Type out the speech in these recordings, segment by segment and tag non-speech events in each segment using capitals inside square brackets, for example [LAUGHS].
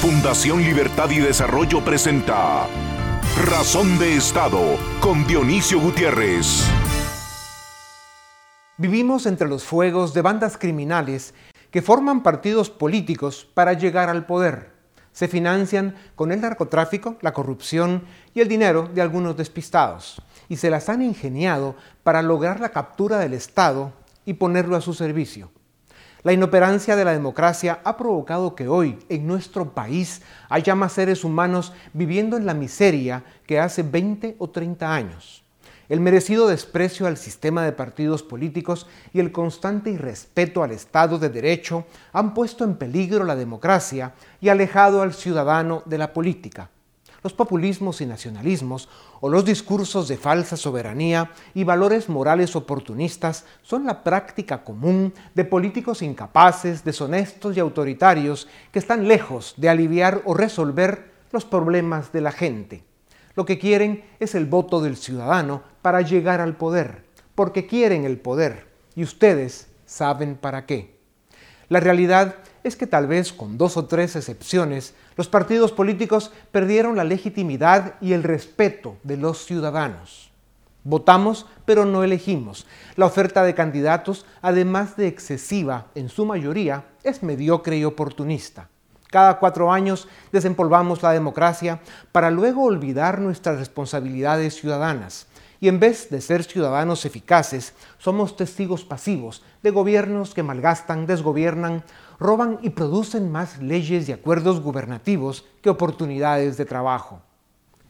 Fundación Libertad y Desarrollo presenta Razón de Estado con Dionisio Gutiérrez. Vivimos entre los fuegos de bandas criminales que forman partidos políticos para llegar al poder. Se financian con el narcotráfico, la corrupción y el dinero de algunos despistados y se las han ingeniado para lograr la captura del Estado y ponerlo a su servicio. La inoperancia de la democracia ha provocado que hoy en nuestro país haya más seres humanos viviendo en la miseria que hace 20 o 30 años. El merecido desprecio al sistema de partidos políticos y el constante irrespeto al Estado de Derecho han puesto en peligro la democracia y alejado al ciudadano de la política los populismos y nacionalismos o los discursos de falsa soberanía y valores morales oportunistas son la práctica común de políticos incapaces, deshonestos y autoritarios que están lejos de aliviar o resolver los problemas de la gente. Lo que quieren es el voto del ciudadano para llegar al poder, porque quieren el poder y ustedes saben para qué. La realidad es que tal vez con dos o tres excepciones, los partidos políticos perdieron la legitimidad y el respeto de los ciudadanos. Votamos, pero no elegimos. La oferta de candidatos, además de excesiva en su mayoría, es mediocre y oportunista. Cada cuatro años desempolvamos la democracia para luego olvidar nuestras responsabilidades ciudadanas. Y en vez de ser ciudadanos eficaces, somos testigos pasivos de gobiernos que malgastan, desgobiernan, roban y producen más leyes y acuerdos gubernativos que oportunidades de trabajo.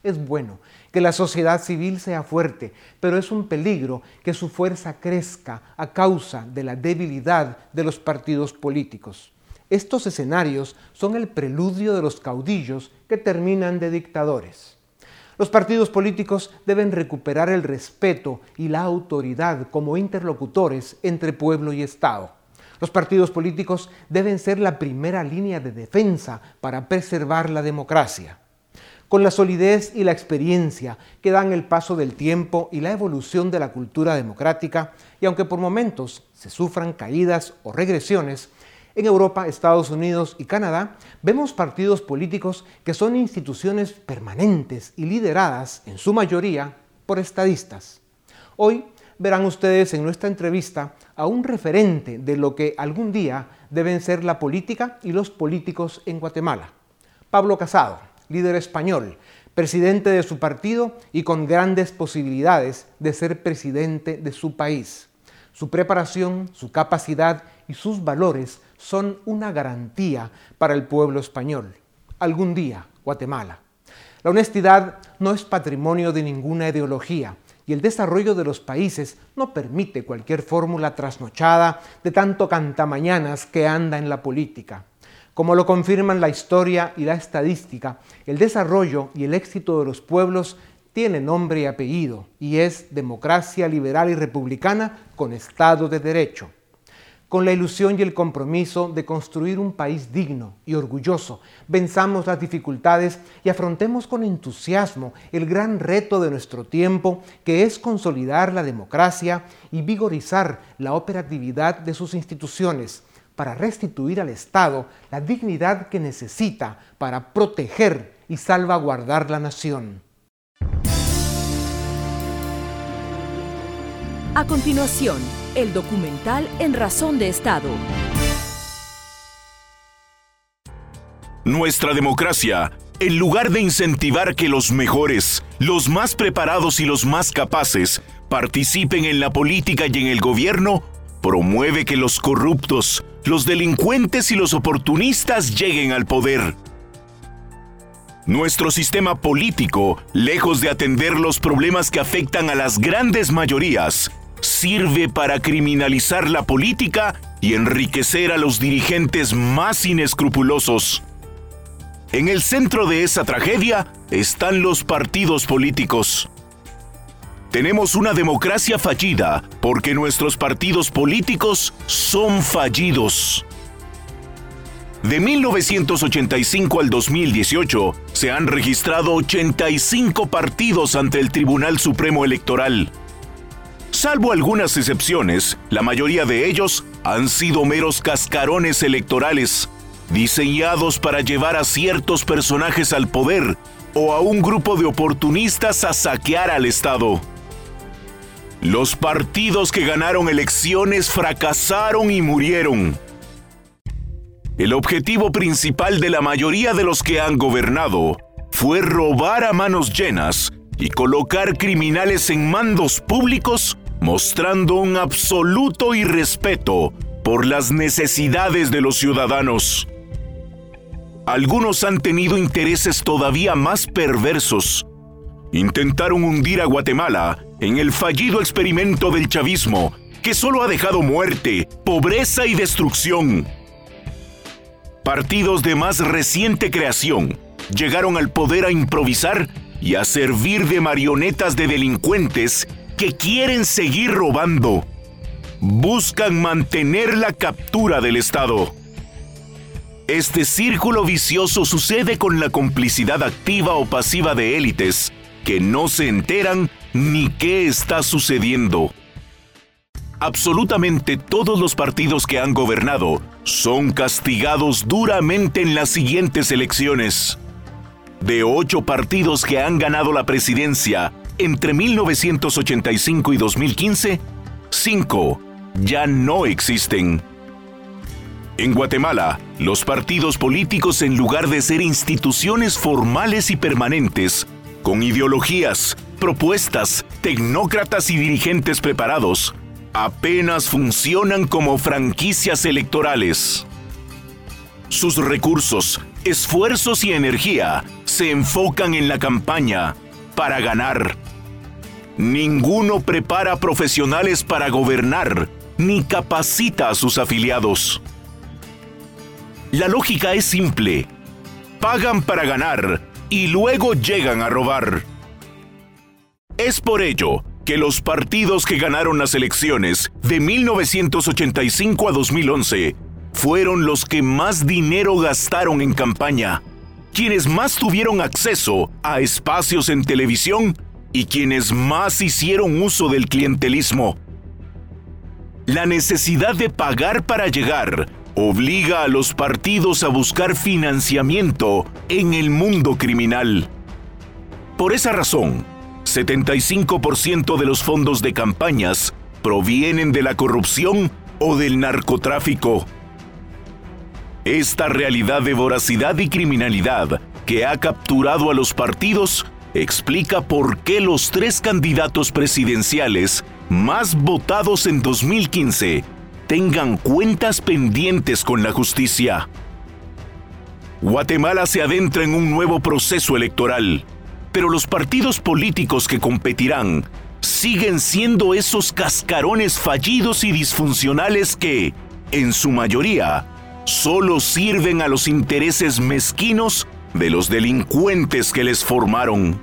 Es bueno que la sociedad civil sea fuerte, pero es un peligro que su fuerza crezca a causa de la debilidad de los partidos políticos. Estos escenarios son el preludio de los caudillos que terminan de dictadores. Los partidos políticos deben recuperar el respeto y la autoridad como interlocutores entre pueblo y Estado. Los partidos políticos deben ser la primera línea de defensa para preservar la democracia. Con la solidez y la experiencia que dan el paso del tiempo y la evolución de la cultura democrática, y aunque por momentos se sufran caídas o regresiones, en Europa, Estados Unidos y Canadá vemos partidos políticos que son instituciones permanentes y lideradas, en su mayoría, por estadistas. Hoy verán ustedes en nuestra entrevista a un referente de lo que algún día deben ser la política y los políticos en Guatemala. Pablo Casado, líder español, presidente de su partido y con grandes posibilidades de ser presidente de su país. Su preparación, su capacidad y sus valores son una garantía para el pueblo español. Algún día, Guatemala. La honestidad no es patrimonio de ninguna ideología y el desarrollo de los países no permite cualquier fórmula trasnochada de tanto cantamañanas que anda en la política. Como lo confirman la historia y la estadística, el desarrollo y el éxito de los pueblos tiene nombre y apellido y es democracia liberal y republicana con Estado de Derecho con la ilusión y el compromiso de construir un país digno y orgulloso, venzamos las dificultades y afrontemos con entusiasmo el gran reto de nuestro tiempo, que es consolidar la democracia y vigorizar la operatividad de sus instituciones para restituir al Estado la dignidad que necesita para proteger y salvaguardar la nación. A continuación, el documental En Razón de Estado. Nuestra democracia, en lugar de incentivar que los mejores, los más preparados y los más capaces participen en la política y en el gobierno, promueve que los corruptos, los delincuentes y los oportunistas lleguen al poder. Nuestro sistema político, lejos de atender los problemas que afectan a las grandes mayorías, sirve para criminalizar la política y enriquecer a los dirigentes más inescrupulosos. En el centro de esa tragedia están los partidos políticos. Tenemos una democracia fallida porque nuestros partidos políticos son fallidos. De 1985 al 2018 se han registrado 85 partidos ante el Tribunal Supremo Electoral. Salvo algunas excepciones, la mayoría de ellos han sido meros cascarones electorales. diseñados para llevar a ciertos personajes al poder o a un grupo de oportunistas a saquear al Estado. Los partidos que ganaron elecciones fracasaron y murieron. El objetivo principal de la mayoría de los que han gobernado fue robar a manos llenas y colocar criminales en mandos públicos, mostrando un absoluto irrespeto por las necesidades de los ciudadanos. Algunos han tenido intereses todavía más perversos. Intentaron hundir a Guatemala en el fallido experimento del chavismo, que solo ha dejado muerte, pobreza y destrucción. Partidos de más reciente creación llegaron al poder a improvisar y a servir de marionetas de delincuentes que quieren seguir robando. Buscan mantener la captura del Estado. Este círculo vicioso sucede con la complicidad activa o pasiva de élites que no se enteran ni qué está sucediendo. Absolutamente todos los partidos que han gobernado son castigados duramente en las siguientes elecciones. De ocho partidos que han ganado la presidencia entre 1985 y 2015, cinco ya no existen. En Guatemala, los partidos políticos en lugar de ser instituciones formales y permanentes, con ideologías, propuestas, tecnócratas y dirigentes preparados, apenas funcionan como franquicias electorales. Sus recursos, esfuerzos y energía se enfocan en la campaña para ganar. Ninguno prepara profesionales para gobernar ni capacita a sus afiliados. La lógica es simple. Pagan para ganar y luego llegan a robar. Es por ello que los partidos que ganaron las elecciones de 1985 a 2011 fueron los que más dinero gastaron en campaña, quienes más tuvieron acceso a espacios en televisión y quienes más hicieron uso del clientelismo. La necesidad de pagar para llegar obliga a los partidos a buscar financiamiento en el mundo criminal. Por esa razón, 75% de los fondos de campañas provienen de la corrupción o del narcotráfico. Esta realidad de voracidad y criminalidad que ha capturado a los partidos explica por qué los tres candidatos presidenciales más votados en 2015 tengan cuentas pendientes con la justicia. Guatemala se adentra en un nuevo proceso electoral pero los partidos políticos que competirán siguen siendo esos cascarones fallidos y disfuncionales que, en su mayoría, solo sirven a los intereses mezquinos de los delincuentes que les formaron.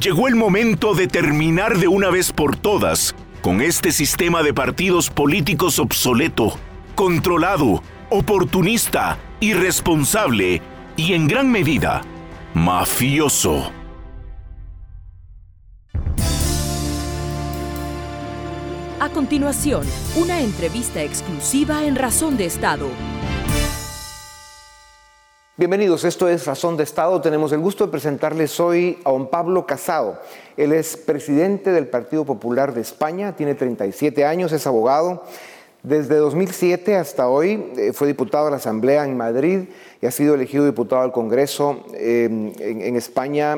Llegó el momento de terminar de una vez por todas con este sistema de partidos políticos obsoleto, controlado, oportunista, irresponsable y en gran medida mafioso. A continuación, una entrevista exclusiva en Razón de Estado. Bienvenidos, esto es Razón de Estado. Tenemos el gusto de presentarles hoy a don Pablo Casado. Él es presidente del Partido Popular de España, tiene 37 años, es abogado. Desde 2007 hasta hoy eh, fue diputado a la Asamblea en Madrid y ha sido elegido diputado al Congreso em, en, España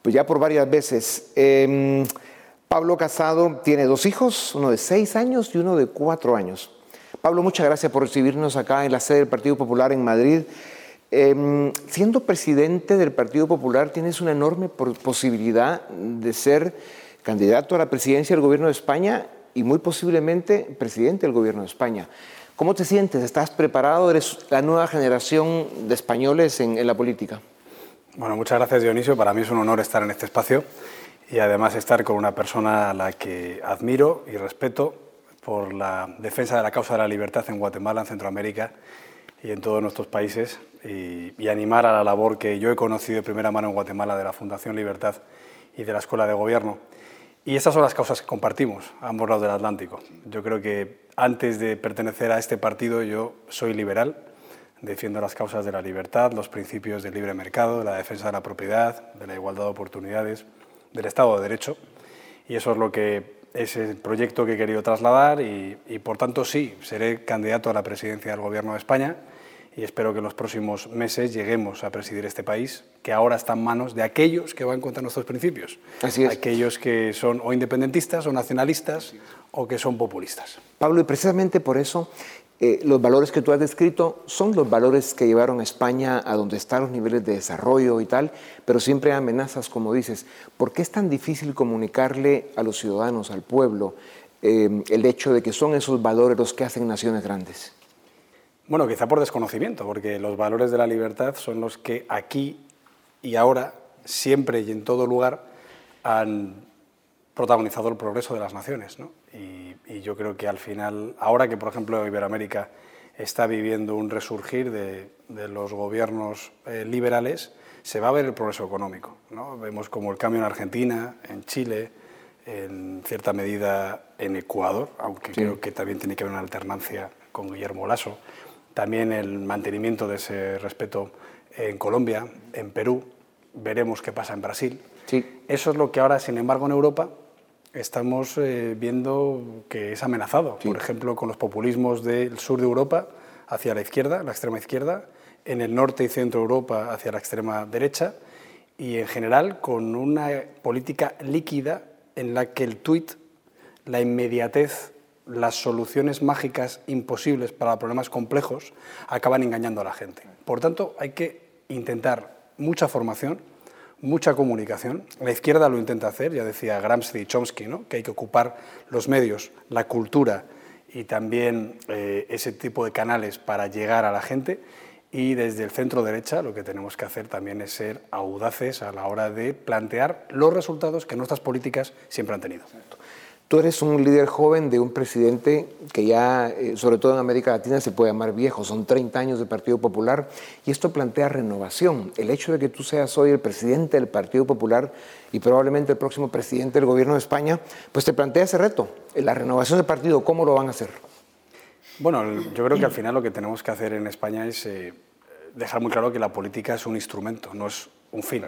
pues ya por varias veces. Em, Pablo Casado tiene dos hijos, uno de seis años y uno de cuatro años. Pablo, muchas gracias por recibirnos acá en la sede del Partido Popular en Madrid. Em, siendo presidente del Partido Popular, tienes una enorme posibilidad de ser candidato a la presidencia del Gobierno de España y muy posiblemente presidente del Gobierno de España. ¿Cómo te sientes? ¿Estás preparado? ¿Eres la nueva generación de españoles en, la política? Bueno, muchas gracias Dionisio. Para mí es un honor estar en este espacio y además estar con una persona a la que admiro y respeto por la defensa de la causa de la libertad en Guatemala, en Centroamérica y en todos nuestros países y, y, animar a la labor que yo he conocido de primera mano en Guatemala de la Fundación Libertad y de la Escuela de Gobierno. Y estas son las causas que compartimos a ambos lados del Atlántico. Yo creo que antes de pertenecer a este partido yo soy liberal, defiendo las causas de la libertad, los principios del libre mercado, de la defensa de la propiedad, de la igualdad de oportunidades, del Estado de Derecho. Y eso es lo que es el proyecto que he querido trasladar y, y por tanto sí, seré candidato a la presidencia del Gobierno de España y espero que en los próximos meses lleguemos a presidir este país, que ahora está en manos de aquellos que van contra nuestros principios. Así es. Aquellos que son o independentistas o nacionalistas o que son populistas. Pablo, y precisamente por eso eh, los valores que tú has descrito son los valores que llevaron a España a donde están los niveles de desarrollo y tal, pero siempre hay amenazas, como dices. ¿Por qué es tan difícil comunicarle a los ciudadanos, al pueblo, eh, el hecho de que son esos valores los que hacen naciones grandes? Bueno, quizá por desconocimiento, porque los valores de la libertad son los que aquí y ahora, siempre y en todo lugar, han protagonizado el progreso de las naciones. ¿no? Y, y, yo creo que al final, ahora que por ejemplo Iberoamérica está viviendo un resurgir de, de los gobiernos eh, liberales, se va a ver el progreso económico. ¿no? Vemos como el cambio en Argentina, en Chile, en cierta medida en Ecuador, aunque sí. creo que también tiene que haber una alternancia con Guillermo Lasso también el mantenimiento de ese respeto en Colombia, en Perú, veremos qué pasa en Brasil. Sí. Eso es lo que ahora, sin embargo, en Europa estamos eh, viendo que es amenazado. Sí. Por ejemplo, con los populismos del sur de Europa hacia la izquierda, la extrema izquierda, en el norte y centro de Europa hacia la extrema derecha, y en general con una política líquida en la que el tuit, la inmediatez las soluciones mágicas imposibles para problemas complejos acaban engañando a la gente. Por tanto, hay que intentar mucha formación, mucha comunicación. La izquierda lo intenta hacer, ya decía Gramsci y Chomsky, ¿no? que hay que ocupar los medios, la cultura y también eh, ese tipo de canales para llegar a la gente. Y desde el centro derecha lo que tenemos que hacer también es ser audaces a la hora de plantear los resultados que nuestras políticas siempre han tenido. Tú eres un líder joven de un presidente que ya, eh, sobre todo en América Latina, se puede llamar viejo. Son 30 años del Partido Popular y esto plantea renovación. El hecho de que tú seas hoy el presidente del Partido Popular y probablemente el próximo presidente del Gobierno de España, pues te plantea ese reto. La renovación del partido, ¿cómo lo van a hacer? Bueno, yo creo que al final lo que tenemos que hacer en España es eh, dejar muy claro que la política es un instrumento, no es un fin.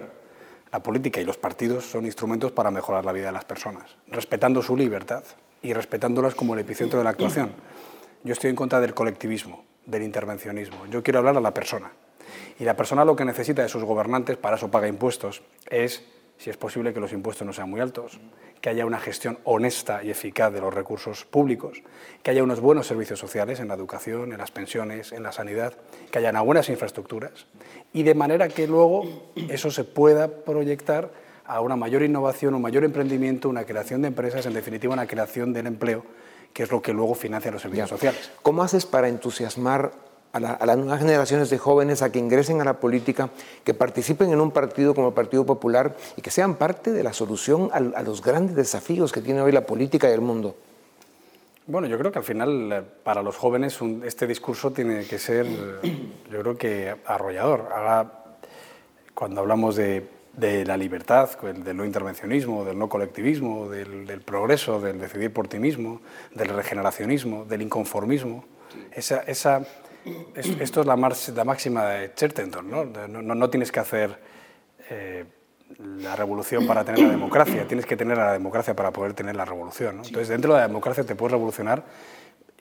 La política y los partidos son instrumentos para mejorar la vida de las personas, respetando su libertad y respetándolas como el epicentro de la actuación. Yo estoy en contra del colectivismo, del intervencionismo. Yo quiero hablar a la persona. Y la persona lo que necesita de sus gobernantes, para eso paga impuestos, es, si es posible, que los impuestos no sean muy altos, que haya una gestión honesta y eficaz de los recursos públicos, que haya unos buenos servicios sociales en la educación, en las pensiones, en la sanidad, que haya unas buenas infraestructuras y de manera que luego eso se pueda proyectar a una mayor innovación, un mayor emprendimiento, una creación de empresas, en definitiva una creación del empleo, que es lo que luego financia los servicios ya. sociales. ¿Cómo haces para entusiasmar a, la, a, las nuevas generaciones de jóvenes a que ingresen a la política, que participen en un partido como el Partido Popular y que sean parte de la solución a, a los grandes desafíos que tiene hoy la política y el mundo? Bueno, yo creo que al final eh, para los jóvenes un, este discurso tiene que ser, yo creo que arrollador. Ahora, cuando hablamos de, de la libertad, del no intervencionismo, del no colectivismo, del, del, progreso, del decidir por ti mismo, del regeneracionismo, del inconformismo, esa, esa, es, esto es la, la, máxima de Chesterton, ¿no? No, no, no tienes que hacer eh, la revolución para tener la democracia, tienes que tener la democracia para poder tener la revolución. ¿no? Entonces, dentro de la democracia te puedes revolucionar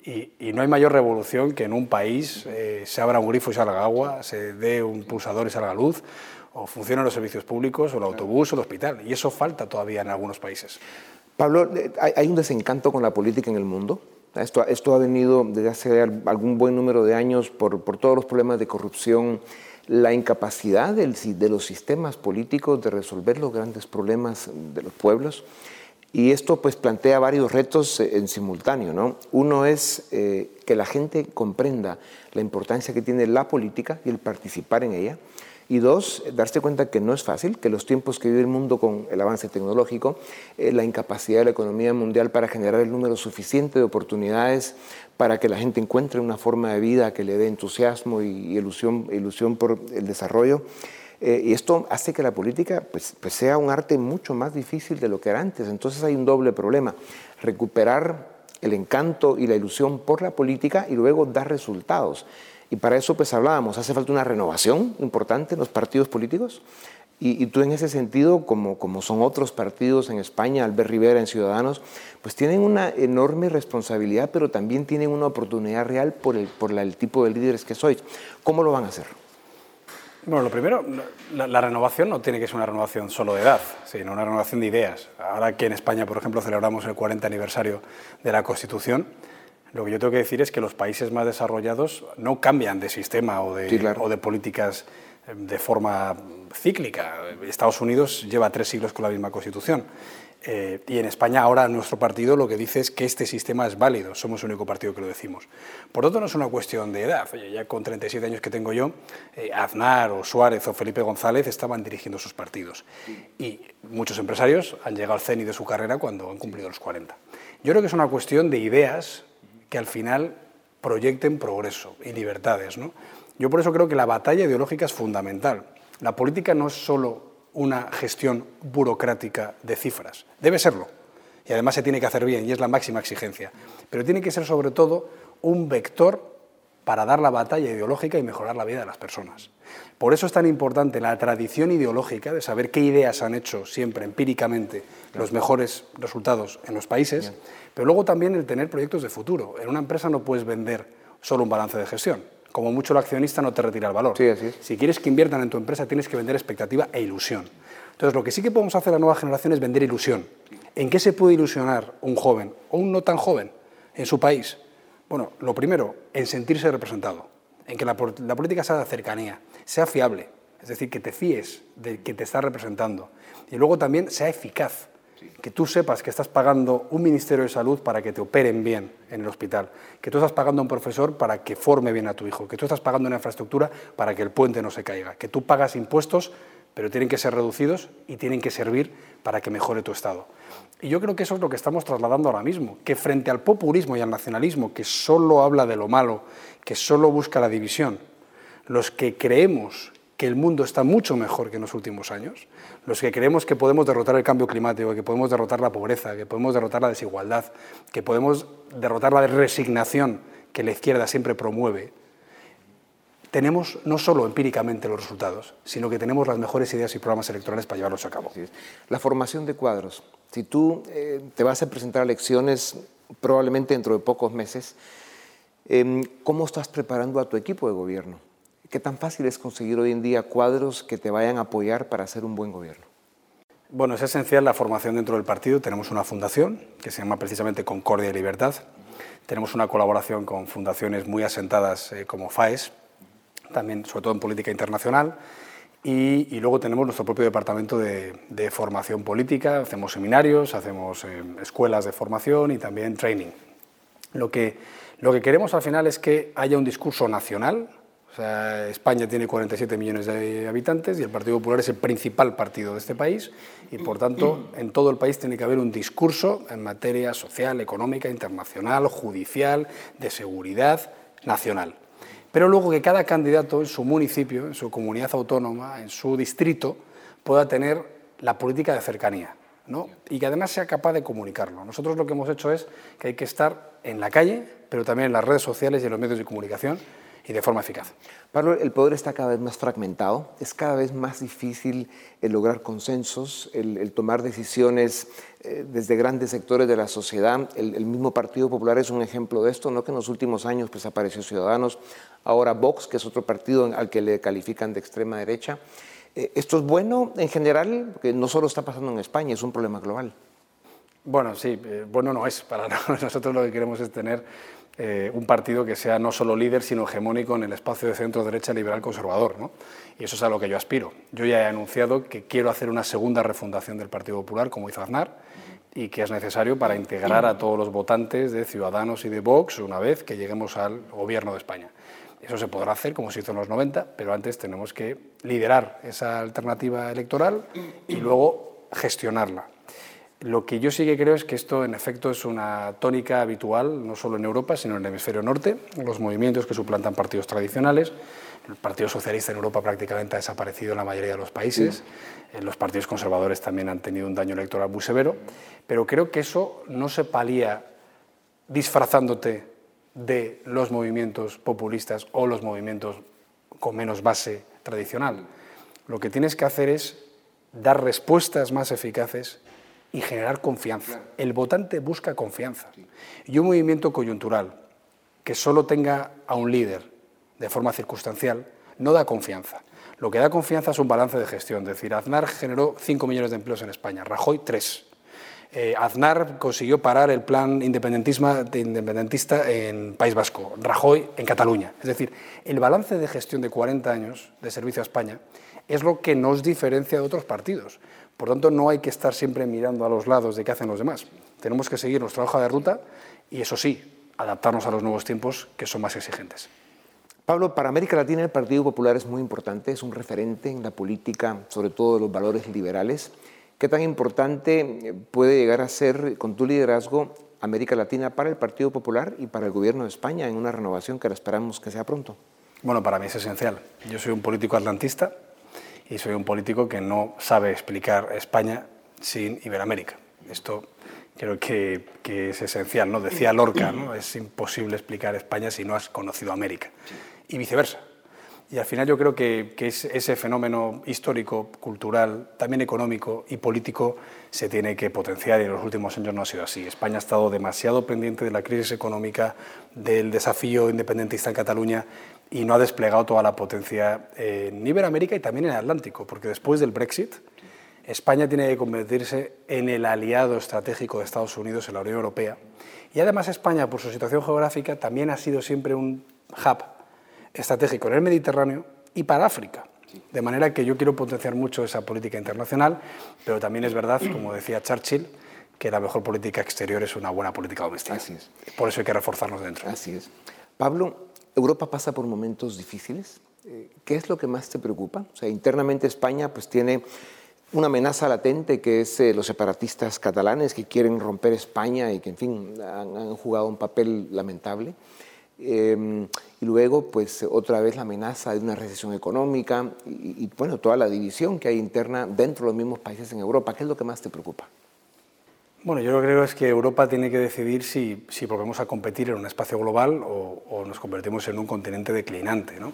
y, y, no hay mayor revolución que en un país eh, se abra un grifo y salga agua, se dé un pulsador y salga luz, o funcionen los servicios públicos, o el autobús, o el hospital. Y eso falta todavía en algunos países. Pablo, ¿hay un desencanto con la política en el mundo? Esto, esto ha venido desde hace algún buen número de años por, por todos los problemas de corrupción, la incapacidad del, de los sistemas políticos de resolver los grandes problemas de los pueblos. Y esto pues plantea varios retos en simultáneo. ¿no? Uno es eh, que la gente comprenda la importancia que tiene la política y el participar en ella. Y dos, darse cuenta que no es fácil, que los tiempos que vive el mundo con el avance tecnológico, eh, la incapacidad de la economía mundial para generar el número suficiente de oportunidades para que la gente encuentre una forma de vida que le dé entusiasmo y ilusión, ilusión por el desarrollo. Eh, y esto hace que la política pues, pues sea un arte mucho más difícil de lo que era antes. Entonces hay un doble problema. Recuperar el encanto y la ilusión por la política y luego dar resultados. Y para eso pues hablábamos, hace falta una renovación importante en los partidos políticos. Y, tú en ese sentido, como, como son otros partidos en España, Albert Rivera en Ciudadanos, pues tienen una enorme responsabilidad, pero también tienen una oportunidad real por el, por el tipo de líderes que sois. ¿Cómo lo van a hacer? Bueno, lo primero, la, renovación no tiene que ser una renovación solo de edad, sino una renovación de ideas. Ahora que en España, por ejemplo, celebramos el 40 aniversario de la Constitución, lo que yo tengo que decir es que los países más desarrollados no cambian de sistema o de, o de políticas de forma cíclica. Estados Unidos lleva tres siglos con la misma constitución. Eh, y en España ahora nuestro partido lo que dice es que este sistema es válido, somos el único partido que lo decimos. Por tanto, no es una cuestión de edad. ya con 37 años que tengo yo, eh, Aznar o Suárez o Felipe González estaban dirigiendo sus partidos. Y muchos empresarios han llegado al cenit de su carrera cuando han cumplido los 40. Yo creo que es una cuestión de ideas que al final proyecten progreso y libertades. ¿no? Yo por eso creo que la batalla ideológica es fundamental. La política no es solo una gestión burocrática de cifras, debe serlo, y además se tiene que hacer bien, y es la máxima exigencia, pero tiene que ser sobre todo un vector para dar la batalla ideológica y mejorar la vida de las personas. Por eso es tan importante la tradición ideológica de saber qué ideas han hecho siempre empíricamente los mejores resultados en los países, pero luego también el tener proyectos de futuro. En una empresa no puedes vender solo un balance de gestión como mucho el accionista no te retira el valor. Si quieres que inviertan en tu empresa, tienes que vender expectativa e ilusión. Entonces, lo que sí que podemos hacer la nueva generación es vender ilusión. ¿En qué se puede ilusionar un joven o un no tan joven en su país? Bueno, lo primero, en sentirse representado, en que la, la política sea de cercanía, sea fiable, es decir, que te fíes de que te está representando, y luego también sea eficaz que tú sepas que estás pagando un Ministerio de Salud para que te operen bien en el hospital, que tú estás pagando a un profesor para que forme bien a tu hijo, que tú estás pagando una infraestructura para que el puente no se caiga, que tú pagas impuestos, pero tienen que ser reducidos y tienen que servir para que mejore tu Estado. Y yo creo que eso es lo que estamos trasladando ahora mismo, que frente al populismo y al nacionalismo, que solo habla de lo malo, que solo busca la división, los que creemos que el mundo está mucho mejor que en los últimos años, los que creemos que podemos derrotar el cambio climático, que podemos derrotar la pobreza, que podemos derrotar la desigualdad, que podemos derrotar la resignación que la izquierda siempre promueve, tenemos no solo empíricamente los resultados, sino que tenemos las mejores ideas y programas electorales para llevarlos a cabo. La formación de cuadros. Si tú eh, te vas a presentar a elecciones probablemente dentro de pocos meses, em, ¿cómo estás preparando a tu equipo de gobierno? ¿Qué tan fácil es conseguir hoy en día cuadros que te vayan a apoyar para hacer un buen gobierno? Bueno, es esencial la formación dentro del partido. Tenemos una fundación que se llama precisamente Concordia y Libertad. Tenemos una colaboración con fundaciones muy asentadas eh, como FAES, también sobre todo en política internacional. Y, luego tenemos nuestro propio departamento de, formación política, hacemos seminarios, hacemos eh, escuelas de formación y también training. Lo que, lo que queremos al final es que haya un discurso nacional, España tiene 47 millones de habitantes y el Partido Popular es el principal partido de este país y, por tanto, en todo el país tiene que haber un discurso en materia social, económica, internacional, judicial, de seguridad nacional. Pero luego que cada candidato en su municipio, en su comunidad autónoma, en su distrito, pueda tener la política de cercanía ¿no? y que además sea capaz de comunicarlo. Nosotros lo que hemos hecho es que hay que estar en la calle, pero también en las redes sociales y en los medios de comunicación y de forma eficaz. Pablo, el poder está cada vez más fragmentado, es cada vez más difícil el lograr consensos, el, tomar decisiones eh, desde grandes sectores de la sociedad. El, mismo Partido Popular es un ejemplo de esto, ¿no? que en los últimos años pues, apareció Ciudadanos, ahora Vox, que es otro partido al que le califican de extrema derecha. Eh, ¿Esto es bueno en general? Porque no solo está pasando en España, es un problema global. Bueno, sí, eh, bueno no es. Para [LAUGHS] nosotros lo que queremos es tener eh, un partido que sea no solo líder, sino hegemónico en el espacio de centro-derecha liberal conservador. ¿no? Y eso es a lo que yo aspiro. Yo ya he anunciado que quiero hacer una segunda refundación del Partido Popular, como hizo Aznar, y que es necesario para integrar a todos los votantes de Ciudadanos y de Vox una vez que lleguemos al gobierno de España. Eso se podrá hacer como se hizo en los 90, pero antes tenemos que liderar esa alternativa electoral y luego gestionarla. Lo que yo sí que creo es que esto, en efecto, es una tónica habitual, no solo en Europa, sino en el hemisferio norte, los movimientos que suplantan partidos tradicionales. El Partido Socialista en Europa prácticamente ha desaparecido en la mayoría de los países. Eh, los partidos conservadores también han tenido un daño electoral muy severo. Pero creo que eso no se palía disfrazándote de los movimientos populistas o los movimientos con menos base tradicional. Lo que tienes que hacer es dar respuestas más eficaces y generar confianza. El votante busca confianza. Y un movimiento coyuntural que solo tenga a un líder de forma circunstancial no da confianza. Lo que da confianza es un balance de gestión. Es decir, Aznar generó 5 millones de empleos en España, Rajoy 3. Eh, Aznar consiguió parar el plan independentista en País Vasco, Rajoy en Cataluña. Es decir, el balance de gestión de 40 años de servicio a España es lo que nos diferencia de otros partidos. Por tanto, no hay que estar siempre mirando a los lados de qué hacen los demás. Tenemos que seguir nuestra hoja de ruta y, eso sí, adaptarnos a los nuevos tiempos que son más exigentes. Pablo, para América Latina el Partido Popular es muy importante, es un referente en la política, sobre todo de los valores liberales. ¿Qué tan importante puede llegar a ser, con tu liderazgo, América Latina para el Partido Popular y para el Gobierno de España en una renovación que la esperamos que sea pronto? Bueno, para mí es esencial. Yo soy un político atlantista, y soy un político que no sabe explicar España sin Iberoamérica. Esto creo que, es esencial. ¿no? Decía Lorca, ¿no? es imposible explicar España si no has conocido América. Y viceversa. Y al final yo creo que, que ese fenómeno histórico, cultural, también económico y político se tiene que potenciar y en los últimos años no ha sido así. España ha estado demasiado pendiente de la crisis económica, del desafío independentista en Cataluña y no ha desplegado toda la potencia en Iberoamérica y también en el Atlántico, porque después del Brexit, España tiene que convertirse en el aliado estratégico de Estados Unidos en la Unión Europea. Y además España, por su situación geográfica, también ha sido siempre un hub estratégico en el Mediterráneo y para África. De manera que yo quiero potenciar mucho esa política internacional, pero también es verdad, como decía Churchill, que la mejor política exterior es una buena política doméstica. Así es. Por eso hay que reforzarnos dentro. Así es. Pablo, Europa pasa por momentos difíciles. Eh, ¿Qué es lo que más te preocupa? O sea, internamente España pues tiene una amenaza latente que es eh, los separatistas catalanes que quieren romper España y que, en fin, han, jugado un papel lamentable. Em, y luego, pues otra vez la amenaza de una recesión económica y, y, bueno, toda la división que hay interna dentro de los mismos países en Europa. ¿Qué es lo que más te preocupa? Bueno, yo lo que creo es que Europa tiene que decidir si, si volvemos a competir en un espacio global o, nos convertimos en un continente declinante. ¿no?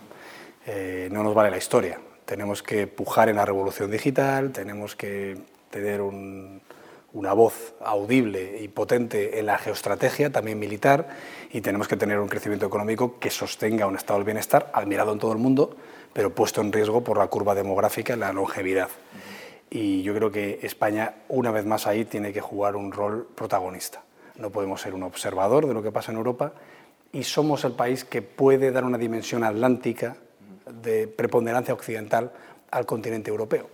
Eh, no nos vale la historia. Tenemos que pujar en la revolución digital, tenemos que tener una voz audible y potente en la geoestrategia, también militar, y tenemos que tener un crecimiento económico que sostenga un estado del bienestar admirado en todo el mundo, pero puesto en riesgo por la curva demográfica y la longevidad y yo creo que España, una vez más ahí, tiene que jugar un rol protagonista. No podemos ser un observador de lo que pasa en Europa y somos el país que puede dar una dimensión atlántica de preponderancia occidental al continente europeo.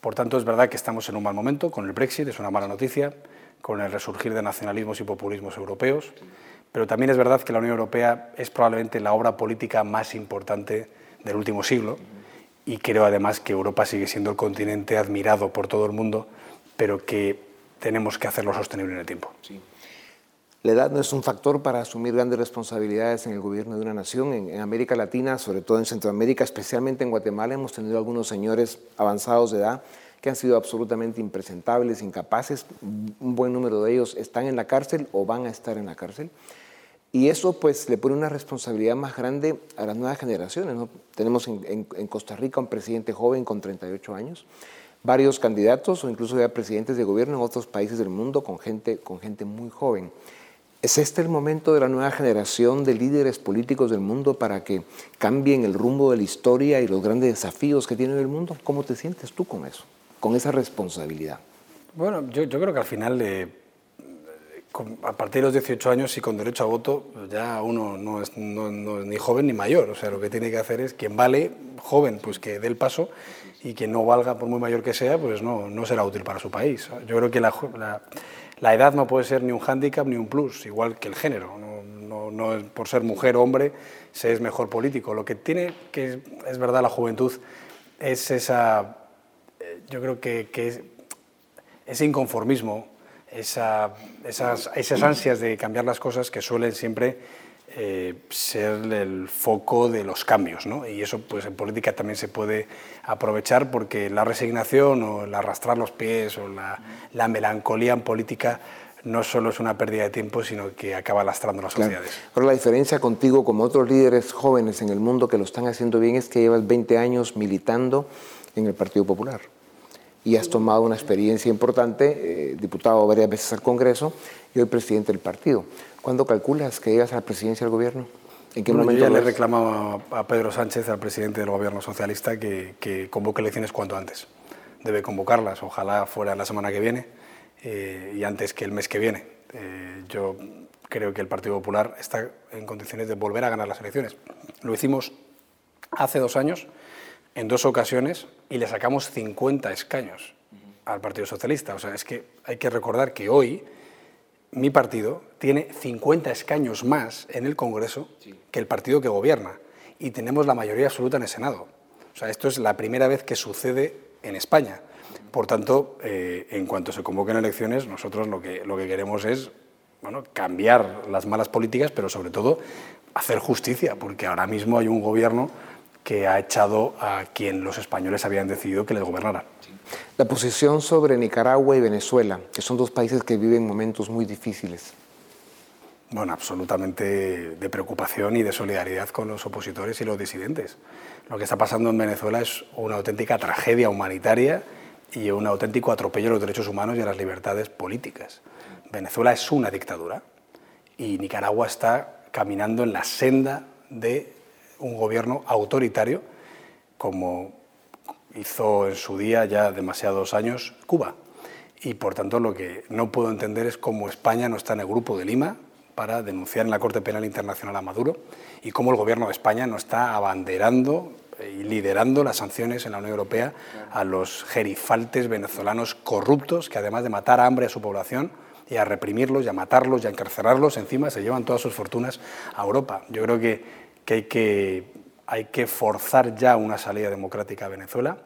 Por tanto, es verdad que estamos en un mal momento con el Brexit, es una mala noticia, con el resurgir de nacionalismos y populismos europeos, pero también es verdad que la Unión Europea es probablemente la obra política más importante del último siglo y creo además que Europa sigue siendo el continente admirado por todo el mundo, pero que tenemos que hacerlo sostenible en el tiempo. Sí. La edad no es un factor para asumir grandes responsabilidades en el gobierno de una nación. En, América Latina, sobre todo en Centroamérica, especialmente en Guatemala, hemos tenido algunos señores avanzados de edad que han sido absolutamente impresentables, incapaces. Un buen número de ellos están en la cárcel o van a estar en la cárcel. Y eso pues le pone una responsabilidad más grande a las nuevas generaciones. ¿no? Tenemos en, Costa Rica un presidente joven con 38 años, varios candidatos o incluso ya presidentes de gobierno en otros países del mundo con gente, con gente muy joven. ¿Es este el momento de la nueva generación de líderes políticos del mundo para que cambien el rumbo de la historia y los grandes desafíos que tiene el mundo? ¿Cómo te sientes tú con eso, con esa responsabilidad? Bueno, yo, yo creo que al final... Eh a partir de los 18 años y con derecho a voto, pues ya uno no es, ni joven ni mayor. O sea, lo que tiene que hacer es quien vale, joven, pues que dé el paso y quien no valga, por muy mayor que sea, pues no, no será útil para su país. Yo creo que la, la, edad no puede ser ni un hándicap ni un plus, igual que el género. No, no, es por ser mujer o hombre se es mejor político. Lo que tiene que es verdad la juventud es esa, eh, yo creo que, que ese inconformismo esa, esas, esas, ansias de cambiar las cosas que suelen siempre eh, ser el foco de los cambios. ¿no? Y eso pues, en política también se puede aprovechar porque la resignación o el arrastrar los pies o la, la melancolía en política no solo es una pérdida de tiempo, sino que acaba lastrando las sociedades. Pero la diferencia contigo, como otros líderes jóvenes en el mundo que lo están haciendo bien, es que llevas 20 años militando en el Partido Popular y has tomado una experiencia importante, eh, diputado varias veces al Congreso y hoy presidente del partido. ¿Cuándo calculas que llegas a la presidencia del gobierno? ¿En qué momento? Yo ya le reclamaba a Pedro Sánchez, al presidente del gobierno socialista, que, que convoque elecciones cuanto antes. Debe convocarlas, ojalá fuera la semana que viene eh, y antes que el mes que viene. Eh, yo creo que el Partido Popular está en condiciones de volver a ganar las elecciones. Lo hicimos hace dos años, en dos ocasiones, y le sacamos 50 escaños al Partido Socialista. O sea, es que hay que recordar que hoy mi partido tiene 50 escaños más en el Congreso que el partido que gobierna y tenemos la mayoría absoluta en el Senado. O sea, esto es la primera vez que sucede en España. Por tanto, eh, en cuanto se convoquen elecciones, nosotros lo que, lo que queremos es bueno, cambiar las malas políticas, pero sobre todo hacer justicia, porque ahora mismo hay un gobierno que ha echado a quien los españoles habían decidido que les gobernara. La posición sobre Nicaragua y Venezuela, que son dos países que viven momentos muy difíciles. Bueno, absolutamente de preocupación y de solidaridad con los opositores y los disidentes. Lo que está pasando en Venezuela es una auténtica tragedia humanitaria y un auténtico atropello a los derechos humanos y a las libertades políticas. Venezuela es una dictadura y Nicaragua está caminando en la senda de un gobierno autoritario como hizo en su día ya demasiados años Cuba. Y por tanto lo que no puedo entender es cómo España no está en el grupo de Lima para denunciar en la Corte Penal Internacional a Maduro y cómo el gobierno de España no está abanderando y liderando las sanciones en la Unión Europea a los gerifaltes venezolanos corruptos que además de matar a hambre a su población y a reprimirlos y a matarlos y a encarcelarlos, encima se llevan todas sus fortunas a Europa. Yo creo que, hay que hay que forzar ya una salida democrática a Venezuela,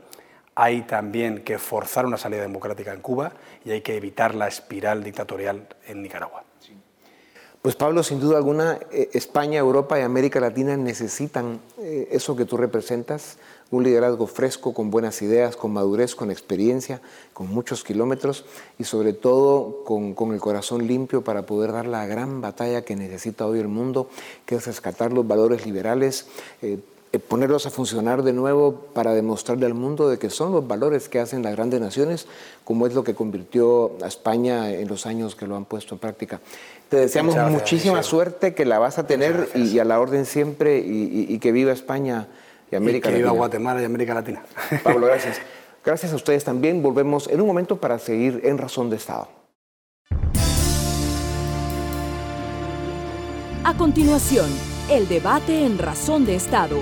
hay también que forzar una salida democrática en Cuba y hay que evitar la espiral dictatorial en Nicaragua. Pues Pablo, sin duda alguna, eh, España, Europa y América Latina necesitan eh, eso que tú representas, un liderazgo fresco, con buenas ideas, con madurez, con experiencia, con muchos kilómetros y sobre todo con, el corazón limpio para poder dar la gran batalla que necesita hoy el mundo, que es rescatar los valores liberales, eh, ponerlos a funcionar de nuevo para demostrarle al mundo de que son los valores que hacen las grandes naciones, como es lo que convirtió a España en los años que lo han puesto en práctica. Te deseamos muchísima suerte, que la vas a tener y, a la orden siempre y, que viva España y América Latina. Que viva Guatemala y América Latina. [LAUGHS] Pablo, gracias. Gracias a ustedes también. Volvemos en un momento para seguir en Razón de Estado. A continuación, el debate en Razón de Estado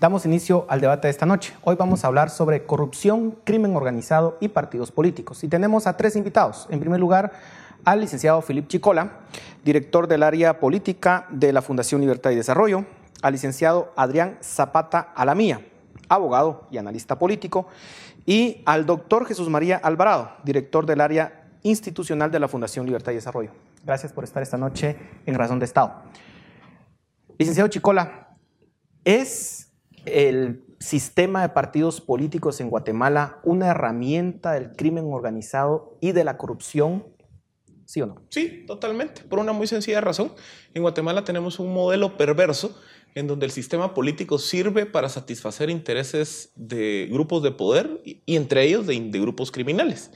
Damos inicio al debate de esta noche. Hoy vamos a hablar sobre corrupción, crimen organizado y partidos políticos. Y tenemos a tres invitados. En primer lugar, al licenciado Filip Chicola, director del área política de la Fundación Libertad y Desarrollo, al licenciado Adrián Zapata Alamía, abogado y analista político, y al doctor Jesús María Alvarado, director del área institucional de la Fundación Libertad y Desarrollo. Gracias por estar esta noche en Razón de Estado. Licenciado Chicola, ¿es el sistema de partidos políticos en Guatemala una herramienta del crimen organizado y de la corrupción? ¿Sí o no? Sí, totalmente. Por una muy sencilla razón. En Guatemala tenemos un modelo perverso en donde el sistema político sirve para satisfacer intereses de grupos de poder y, entre ellos de, de grupos criminales.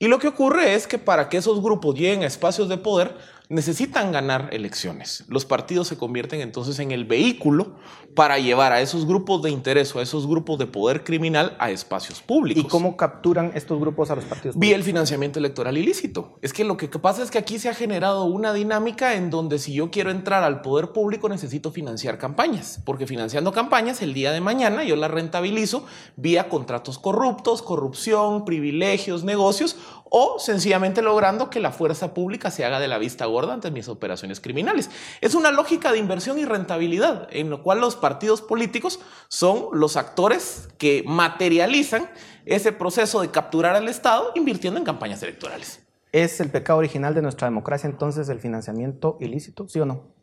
Y lo que ocurre es que para que esos grupos lleguen a espacios de poder, necesitan ganar elecciones. Los partidos se convierten entonces en el vehículo para llevar a esos grupos de interés o a esos grupos de poder criminal a espacios públicos. ¿Y cómo capturan estos grupos a los partidos? Vía el financiamiento electoral ilícito. Es que lo que pasa es que aquí se ha generado una dinámica en donde si yo quiero entrar al poder público necesito financiar campañas, porque financiando campañas el día de mañana yo las rentabilizo vía contratos corruptos, corrupción, privilegios, negocios o sencillamente logrando que la fuerza pública se haga de la vista gorda ante mis operaciones criminales. Es una lógica de inversión y rentabilidad, en lo cual los partidos políticos son los actores que materializan ese proceso de capturar al Estado invirtiendo en campañas electorales. ¿Es el pecado original de nuestra democracia entonces el financiamiento ilícito, sí o no?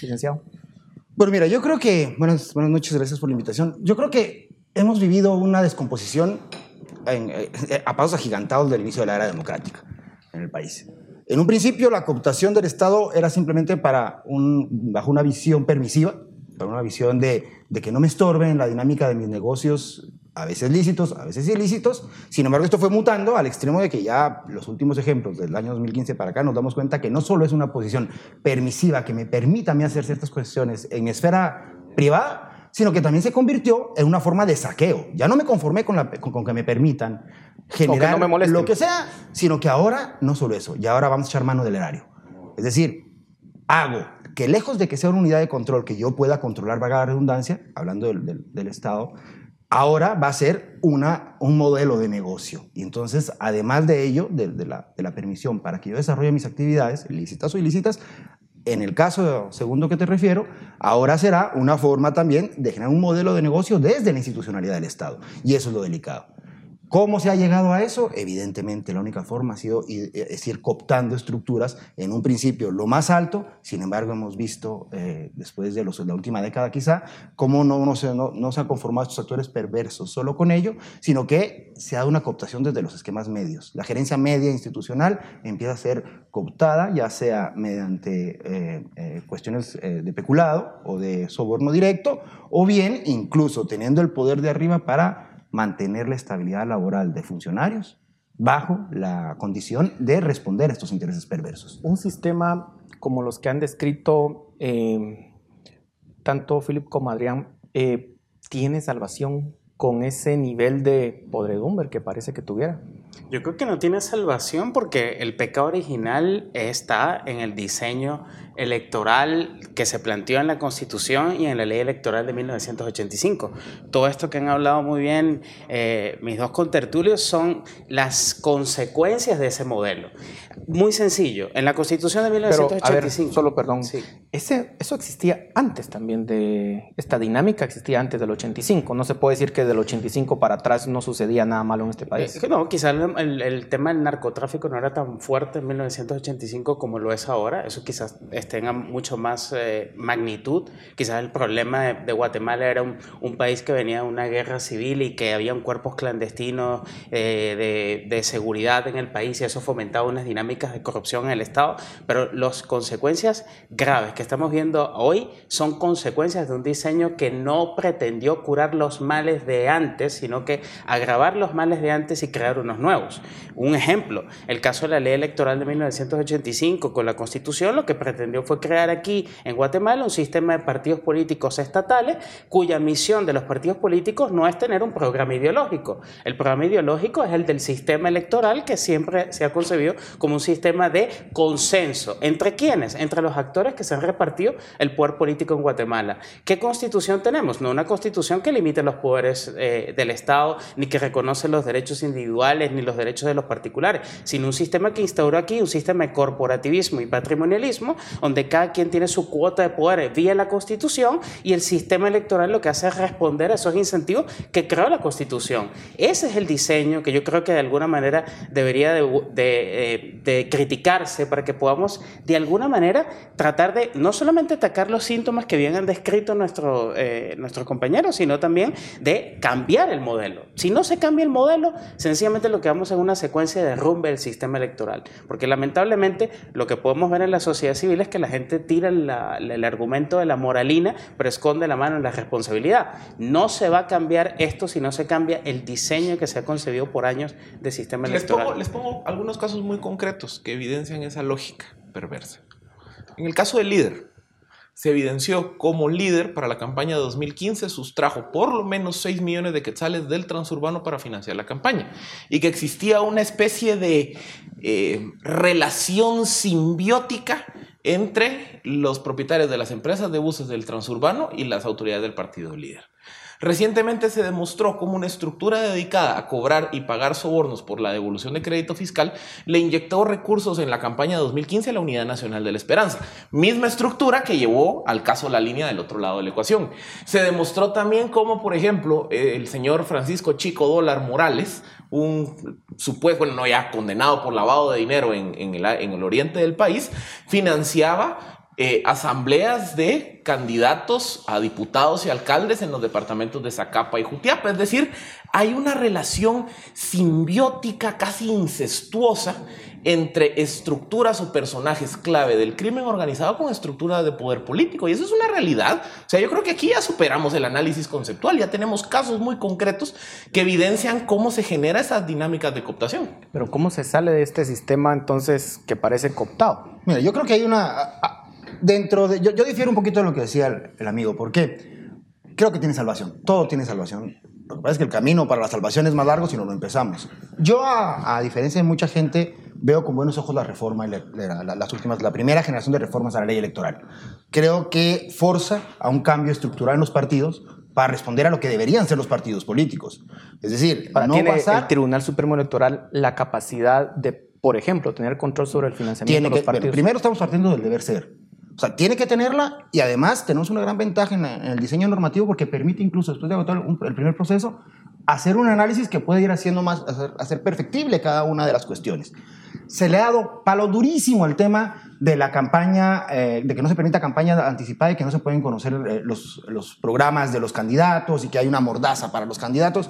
Licenciado. Bueno, mira, yo creo que, buenas, buenas noches, gracias por la invitación. Yo creo que hemos vivido una descomposición eh, [LAUGHS] a pasos agigantados del inicio de la era democrática en el país. En un principio, la cooptación del Estado era simplemente para un, bajo una visión permisiva, para una visión de, de que no me estorben la dinámica de mis negocios a veces lícitos, a veces ilícitos. Sin embargo, esto fue mutando al extremo de que ya los últimos ejemplos del año 2015 para acá nos damos cuenta que no solo es una posición permisiva que me permita a mí hacer ciertas cuestiones en mi esfera privada, sino que también se convirtió en una forma de saqueo. Ya no me conformé con, la, con, que me permitan generar lo que sea, sino que ahora no solo eso, ya ahora vamos a echar mano del erario. Es decir, hago que lejos de que sea una unidad de control que yo pueda controlar, vaga la redundancia, hablando del, del, del Estado, ahora va a ser una, un modelo de negocio. Y entonces, además de ello, de, la, de, la, permisión para que yo desarrolle mis actividades, lícitas o ilícitas, en el caso segundo que te refiero, ahora será una forma también de generar un modelo de negocio desde la institucionalidad del Estado. Y eso es lo delicado. ¿Cómo se ha llegado a eso? Evidentemente, la única forma ha sido es ir cooptando estructuras en un principio lo más alto, sin embargo hemos visto eh, después de, la última década quizá, cómo no, no, se, no, no se han conformado estos actores perversos solo con ello, sino que se ha dado una cooptación desde los esquemas medios. La gerencia media institucional empieza a ser cooptada, ya sea mediante eh, eh, cuestiones eh, de peculado o de soborno directo, o bien incluso teniendo el poder de arriba para mantener la estabilidad laboral de funcionarios bajo la condición de responder a estos intereses perversos. Un sistema como los que han descrito eh, tanto Philip como Adrián, eh, ¿tiene salvación con ese nivel de podredumbre que parece que tuviera? Yo creo que no tiene salvación porque el pecado original está en el diseño electoral que se planteó en la Constitución y en la ley electoral de 1985. Todo esto que han hablado muy bien eh, mis dos contertulios son las consecuencias de ese modelo. Muy sencillo, en la Constitución de 1985... solo perdón, sí. Ese, eso existía antes también de... Esta dinámica existía antes del 85. No se puede decir que del 85 para atrás no sucedía nada malo en este país. Es que no, quizás el, el, tema del narcotráfico no era tan fuerte en 1985 como lo es ahora. Eso quizás tenga mucho más eh, magnitud. Quizás el problema de, Guatemala era un, un, país que venía de una guerra civil y que había cuerpos clandestinos eh, de, de, seguridad en el país y eso fomentaba unas dinámicas de corrupción en el Estado. Pero las consecuencias graves que estamos viendo hoy son consecuencias de un diseño que no pretendió curar los males de antes, sino que agravar los males de antes y crear unos nuevos. Un ejemplo, el caso de la ley electoral de 1985 con la Constitución lo que pretendió fue crear aquí en Guatemala un sistema de partidos políticos estatales cuya misión de los partidos políticos no es tener un programa ideológico. El programa ideológico es el del sistema electoral que siempre se ha concebido como un sistema de consenso. ¿Entre quiénes? Entre los actores que se han repartido el poder político en Guatemala. ¿Qué constitución tenemos? No una constitución que limite los poderes eh, del Estado ni que reconoce los derechos individuales ni los derechos de los particulares, sino un sistema que instauró aquí un sistema de corporativismo y patrimonialismo donde cada quien tiene su cuota de poder vía la Constitución y el sistema electoral lo que hace es responder a esos incentivos que creó la Constitución. Ese es el diseño que yo creo que de alguna manera debería de, de, eh, criticarse para que podamos de alguna manera tratar de no solamente atacar los síntomas que bien han descrito nuestro, eh, nuestros compañeros, sino también de cambiar el modelo. Si no se cambia el modelo, sencillamente lo que vamos es una secuencia de derrumbe del sistema electoral, porque lamentablemente lo que podemos ver en la sociedad civil es que la gente tira el argumento de la moralina, pero esconde la mano en la responsabilidad. No se va a cambiar esto si no se cambia el diseño que se ha concebido por años de sistema electoral. les pongo algunos casos muy concretos que evidencian esa lógica perversa. En el caso del líder, se evidenció como líder para la campaña de 2015, sustrajo por lo menos 6 millones de quetzales del transurbano para financiar la campaña y que existía una especie de eh, relación simbiótica entre los propietarios de las empresas de buses del transurbano y las autoridades del partido líder. Recientemente se demostró cómo una estructura dedicada a cobrar y pagar sobornos por la devolución de crédito fiscal le inyectó recursos en la campaña de 2015 a la Unidad Nacional de la Esperanza, misma estructura que llevó al caso la línea del otro lado de la ecuación. Se demostró también cómo, por ejemplo, el señor Francisco Chico Dólar Morales, un supuesto, bueno, no ya condenado por lavado de dinero en el oriente del país, financiaba eh, asambleas de candidatos a diputados y alcaldes en los departamentos de Zacapa y Jutiapa. Es decir, hay una relación simbiótica, casi incestuosa, entre estructuras o personajes clave del crimen organizado con estructuras de poder político. Y eso es una realidad. O sea, yo creo que aquí ya superamos el análisis conceptual, ya tenemos casos muy concretos que evidencian cómo se genera esas dinámicas de cooptación. Pero ¿cómo se sale de este sistema entonces que parece cooptado? Mira, yo creo que hay una... Dentro de... Yo, difiero un poquito de lo que decía el, el amigo, porque creo que tiene salvación. Todo tiene salvación. Lo que pasa es que el camino para la salvación es más largo si no lo empezamos. Yo, a, a diferencia de mucha gente, veo con buenos ojos la reforma, la, las últimas, la primera generación de reformas a la ley electoral. Creo que forza a un cambio estructural en los partidos para responder a lo que deberían ser los partidos políticos. Es decir, no ¿tiene el Tribunal Supremo Electoral la capacidad de, por ejemplo, tener control sobre el financiamiento de los partidos? primero estamos partiendo del deber ser. O sea, tiene que tenerla y además tenemos una gran ventaja en, el diseño normativo porque permite incluso, después de agotar el primer proceso, hacer un análisis que puede ir haciendo más, hacer, perfectible cada una de las cuestiones. Se le ha dado palo durísimo al tema de la campaña, eh, de que no se permita campaña anticipada y que no se pueden conocer eh, los, los programas de los candidatos y que hay una mordaza para los candidatos.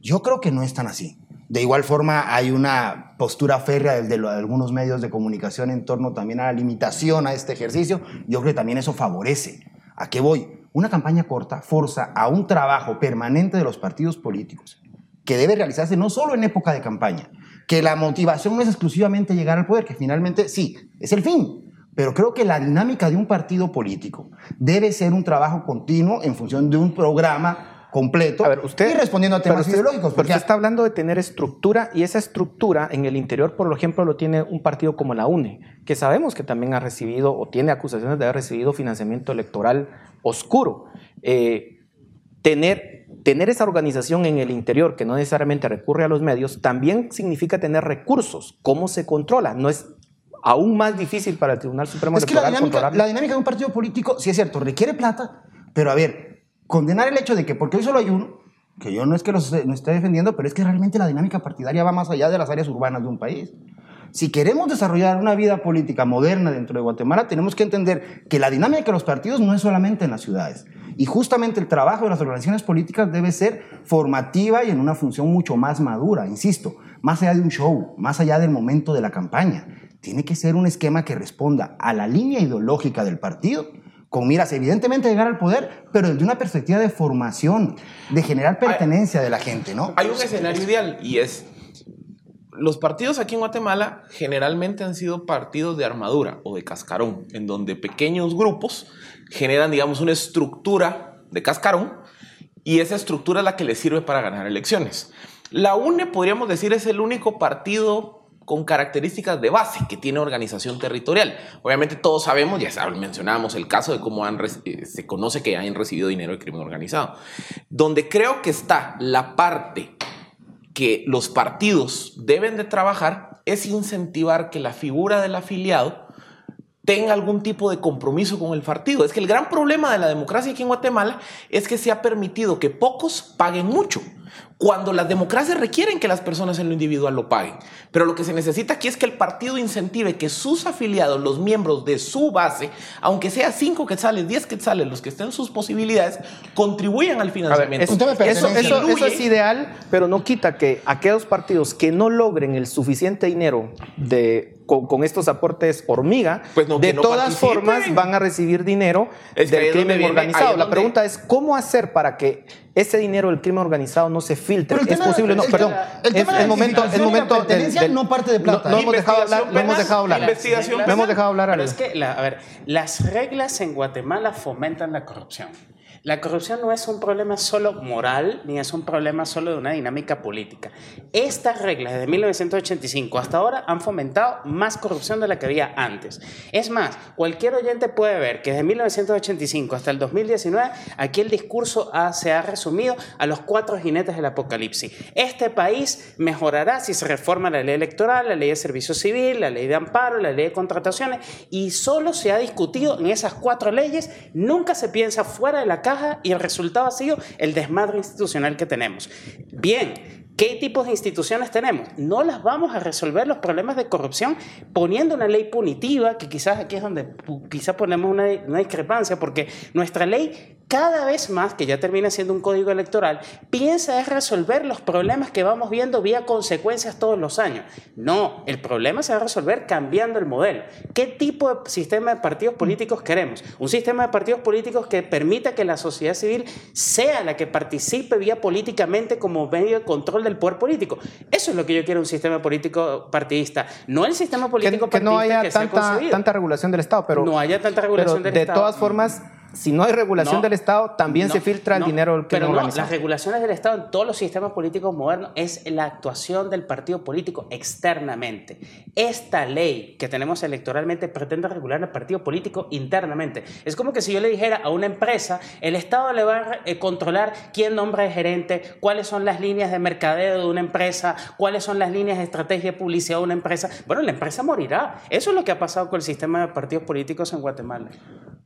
Yo creo que no es tan así. De igual forma, hay una postura férrea de, algunos medios de comunicación en torno también a la limitación a este ejercicio. Yo creo que también eso favorece. ¿A qué voy? Una campaña corta forza a un trabajo permanente de los partidos políticos que debe realizarse no solo en época de campaña, que la motivación no es exclusivamente llegar al poder, que finalmente sí, es el fin, pero creo que la dinámica de un partido político debe ser un trabajo continuo en función de un programa completo usted, y respondiendo a temas ideológicos. Porque usted está hablando de tener estructura y esa estructura en el interior, por ejemplo, lo tiene un partido como la UNE, que sabemos que también ha recibido o tiene acusaciones de haber recibido financiamiento electoral oscuro. Eh, tener, tener esa organización en el interior que no necesariamente recurre a los medios también significa tener recursos. ¿Cómo se controla? No es aún más difícil para el Tribunal Supremo es que la dinámica, la dinámica de un partido político, sí es cierto, requiere plata, pero a ver, condenar el hecho de que porque hoy solo hay uno, que yo no es que lo esté defendiendo, pero es que realmente la dinámica partidaria va más allá de las áreas urbanas de un país. Si queremos desarrollar una vida política moderna dentro de Guatemala, tenemos que entender que la dinámica de los partidos no es solamente en las ciudades. Y justamente el trabajo de las organizaciones políticas debe ser formativa y en una función mucho más madura, insisto, más allá de un show, más allá del momento de la campaña. Tiene que ser un esquema que responda a la línea ideológica del partido con miras evidentemente llegar al poder, pero desde una perspectiva de formación, de generar pertenencia de la gente, ¿no? Hay un escenario ideal y es los partidos aquí en Guatemala generalmente han sido partidos de armadura o de cascarón, en donde pequeños grupos generan, digamos, una estructura de cascarón y esa estructura es la que les sirve para ganar elecciones. La UNE, podríamos decir, es el único partido con características de base que tiene organización territorial. Obviamente todos sabemos, ya mencionábamos el caso de cómo han, eh, se conoce que han recibido dinero de crimen organizado. Donde creo que está la parte que los partidos deben de trabajar es incentivar que la figura del afiliado tenga algún tipo de compromiso con el partido. Es que el gran problema de la democracia aquí en Guatemala es que se ha permitido que pocos paguen mucho cuando las democracias requieren que las personas en lo individual lo paguen. Pero lo que se necesita aquí es que el partido incentive que sus afiliados, los miembros de su base, aunque sea 5 quetzales, 10 quetzales, los que estén en sus posibilidades, contribuyan al financiamiento. eso, eso, es ideal, pero no quita que aquellos partidos que no logren el suficiente dinero de con, estos aportes hormiga, pues de todas formas van a recibir dinero del crimen organizado. La pregunta es, ¿cómo hacer para que ese dinero del crimen organizado no se filtre? ¿Es posible? No, perdón. El es, momento, es momento del, no parte de plata. No, hemos dejado hablar. No hemos dejado hablar. No hemos dejado hablar. Pero es que, a ver, las reglas en Guatemala fomentan la corrupción. La corrupción no es un problema solo moral, ni es un problema solo de una dinámica política. Estas reglas desde 1985 hasta ahora han fomentado más corrupción de la que había antes. Es más, cualquier oyente puede ver que desde 1985 hasta el 2019 aquí el discurso se ha resumido a los cuatro jinetes del apocalipsis. Este país mejorará si se reforma la ley electoral, la ley de servicio civil, la ley de amparo, la ley de contrataciones y solo se ha discutido en esas cuatro leyes, nunca se piensa fuera de la y el resultado ha sido el desmadre institucional que tenemos. Bien, ¿Qué tipos de instituciones tenemos? No las vamos a resolver los problemas de corrupción poniendo una ley punitiva, que quizás aquí es donde quizás ponemos una, una discrepancia, porque nuestra ley cada vez más, que ya termina siendo un código electoral, piensa es resolver los problemas que vamos viendo vía consecuencias todos los años. No, el problema se va a resolver cambiando el modelo. ¿Qué tipo de sistema de partidos políticos queremos? Un sistema de partidos políticos que permita que la sociedad civil sea la que participe vía políticamente como medio de control del poder político. Eso es lo que yo quiero un sistema político partidista, no el sistema político que, que no haya tanta, tanta regulación del Estado, pero no haya tanta regulación del de Estado. De todas formas si no hay regulación del Estado, también se filtra el dinero que Pero no, las regulaciones del Estado en todos los sistemas políticos modernos es la actuación del partido político externamente. Esta ley que tenemos electoralmente pretende regular el partido político internamente. Es como que si yo le dijera a una empresa, el Estado le va a eh, controlar quién nombra el gerente, cuáles son las líneas de mercadeo de una empresa, cuáles son las líneas de estrategia de publicidad de una empresa. Bueno, la empresa morirá. Eso es lo que ha pasado con el sistema de partidos políticos en Guatemala.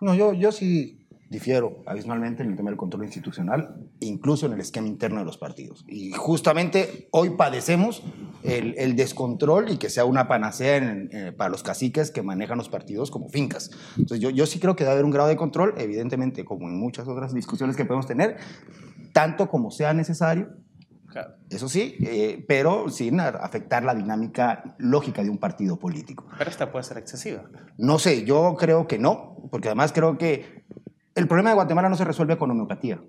No, yo, yo sí difiero abismalmente en el tema del control institucional, incluso en el esquema interno de los partidos. Y justamente hoy padecemos el, el descontrol y que sea una panacea eh, para los caciques que manejan los partidos como fincas. Entonces yo, yo sí creo que debe haber un grado de control, evidentemente, como en muchas otras discusiones que podemos tener, tanto como sea necesario, eso sí, eh, pero sin afectar la dinámica lógica de un partido político. Pero esta puede ser excesiva. No sé, yo creo que no, porque además creo que el problema de Guatemala no se resuelve con homeopatía.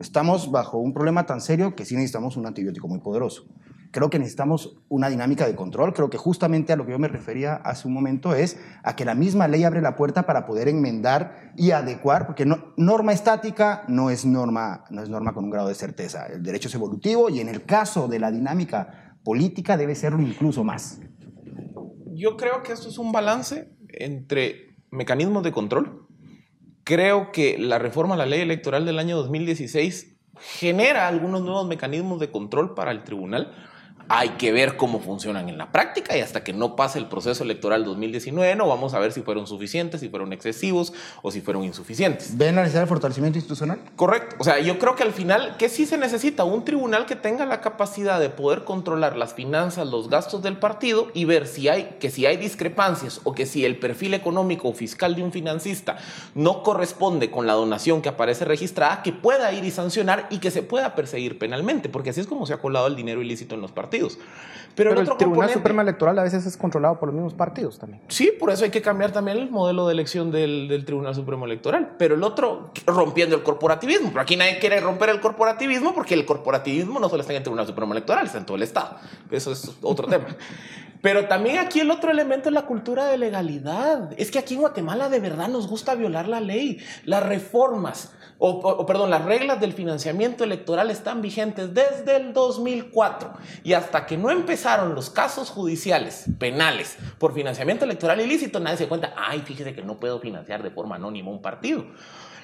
Estamos bajo un problema tan serio que sí necesitamos un antibiótico muy poderoso. Creo que necesitamos una dinámica de control. Creo que justamente a lo que yo me refería hace un momento es a que la misma ley abre la puerta para poder enmendar y adecuar, porque no, norma estática no es norma, no es norma con un grado de certeza. El derecho es evolutivo y en el caso de la dinámica política debe serlo incluso más. Yo creo que esto es un balance entre mecanismos de control. Creo que la reforma a la ley electoral del año 2016 genera algunos nuevos mecanismos de control para el tribunal hay que ver cómo funcionan en la práctica y hasta que no pase el proceso electoral 2019 no vamos a ver si fueron suficientes, si fueron excesivos o si fueron insuficientes. ¿Ven la necesidad de fortalecimiento institucional? Correcto. O sea, yo creo que al final, ¿qué sí se necesita? Un tribunal que tenga la capacidad de poder controlar las finanzas, los gastos del partido y ver si hay, que si hay discrepancias o que si el perfil económico o fiscal de un financista no corresponde con la donación que aparece registrada, que pueda ir y sancionar y que se pueda perseguir penalmente, porque así es como se ha colado el dinero ilícito en los partidos. Pero, el, Tribunal Supremo Electoral a veces es controlado por los mismos partidos también. Sí, por eso hay que cambiar también el modelo de elección del, del, Tribunal Supremo Electoral. Pero el otro, rompiendo el corporativismo. Pero aquí nadie quiere romper el corporativismo porque el corporativismo no solo está en el Tribunal Supremo Electoral, está en todo el Estado. Eso es otro tema. [LAUGHS] Pero también aquí el otro elemento es la cultura de legalidad. Es que aquí en Guatemala de verdad nos gusta violar la ley. Las reformas, o, perdón, las reglas del financiamiento electoral están vigentes desde el 2004. Y hasta que no empezaron los casos judiciales, penales, por financiamiento electoral ilícito, nadie se cuenta, ay, fíjese que no puedo financiar de forma anónima un partido.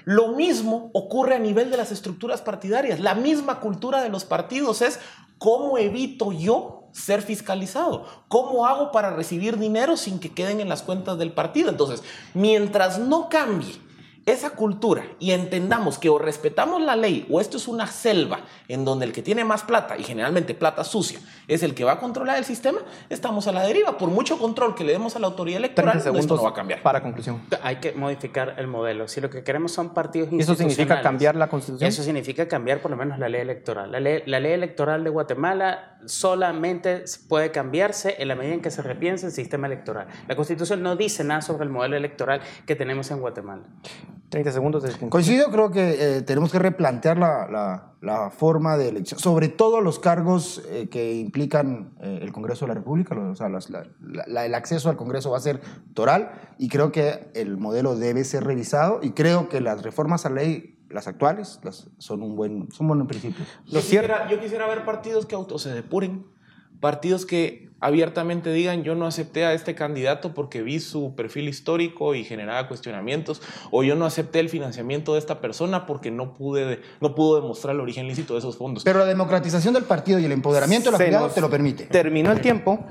Lo mismo ocurre a nivel de las estructuras partidarias. La misma cultura de los partidos es cómo evito yo ser fiscalizado. ¿Cómo hago para recibir dinero sin que queden en las cuentas del partido? Entonces, mientras no cambie esa cultura y entendamos que o respetamos la ley o esto es una selva en donde el que tiene más plata y generalmente plata sucia es el que va a controlar el sistema, estamos a la deriva. Por mucho control que le demos a la autoridad electoral, esto no va a cambiar. Para conclusión. Hay que modificar el modelo. Si lo que queremos son partidos ¿Eso significa cambiar la constitución? Eso significa cambiar por lo menos la ley electoral. La ley, la ley electoral de Guatemala solamente puede cambiarse en la medida en que se repiense el sistema electoral. La constitución no dice nada sobre el modelo electoral que tenemos en Guatemala. 30 segundos. De Coincido, creo que eh, tenemos que replantear la, la, la, forma de elección, sobre todo los cargos eh, que implican eh, el Congreso de la República, o sea, las, la, el acceso al Congreso va a ser toral y creo que el modelo debe ser revisado y creo que las reformas a ley las actuales las, son un buen son buenos principios. Yo quisiera, yo quisiera ver partidos que auto se depuren, partidos que abiertamente digan yo no acepté a este candidato porque vi su perfil histórico y generaba cuestionamientos o yo no acepté el financiamiento de esta persona porque no pude no pudo demostrar el origen lícito de esos fondos. Pero la democratización del partido y el empoderamiento de los te lo permite. Terminó el tiempo.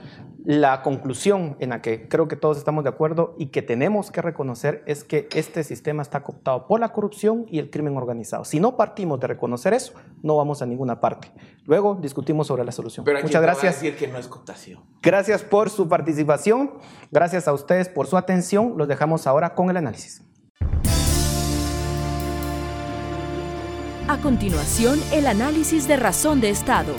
La conclusión en la que creo que todos estamos de acuerdo y que tenemos que reconocer es que este sistema está cooptado por la corrupción y el crimen organizado. Si no partimos de reconocer eso, no vamos a ninguna parte. Luego discutimos sobre la solución. Pero Muchas gracias. decir que no es cooptación. Gracias por su participación. Gracias a ustedes por su atención. Los dejamos ahora con el análisis. A continuación, el análisis de razón de Estado.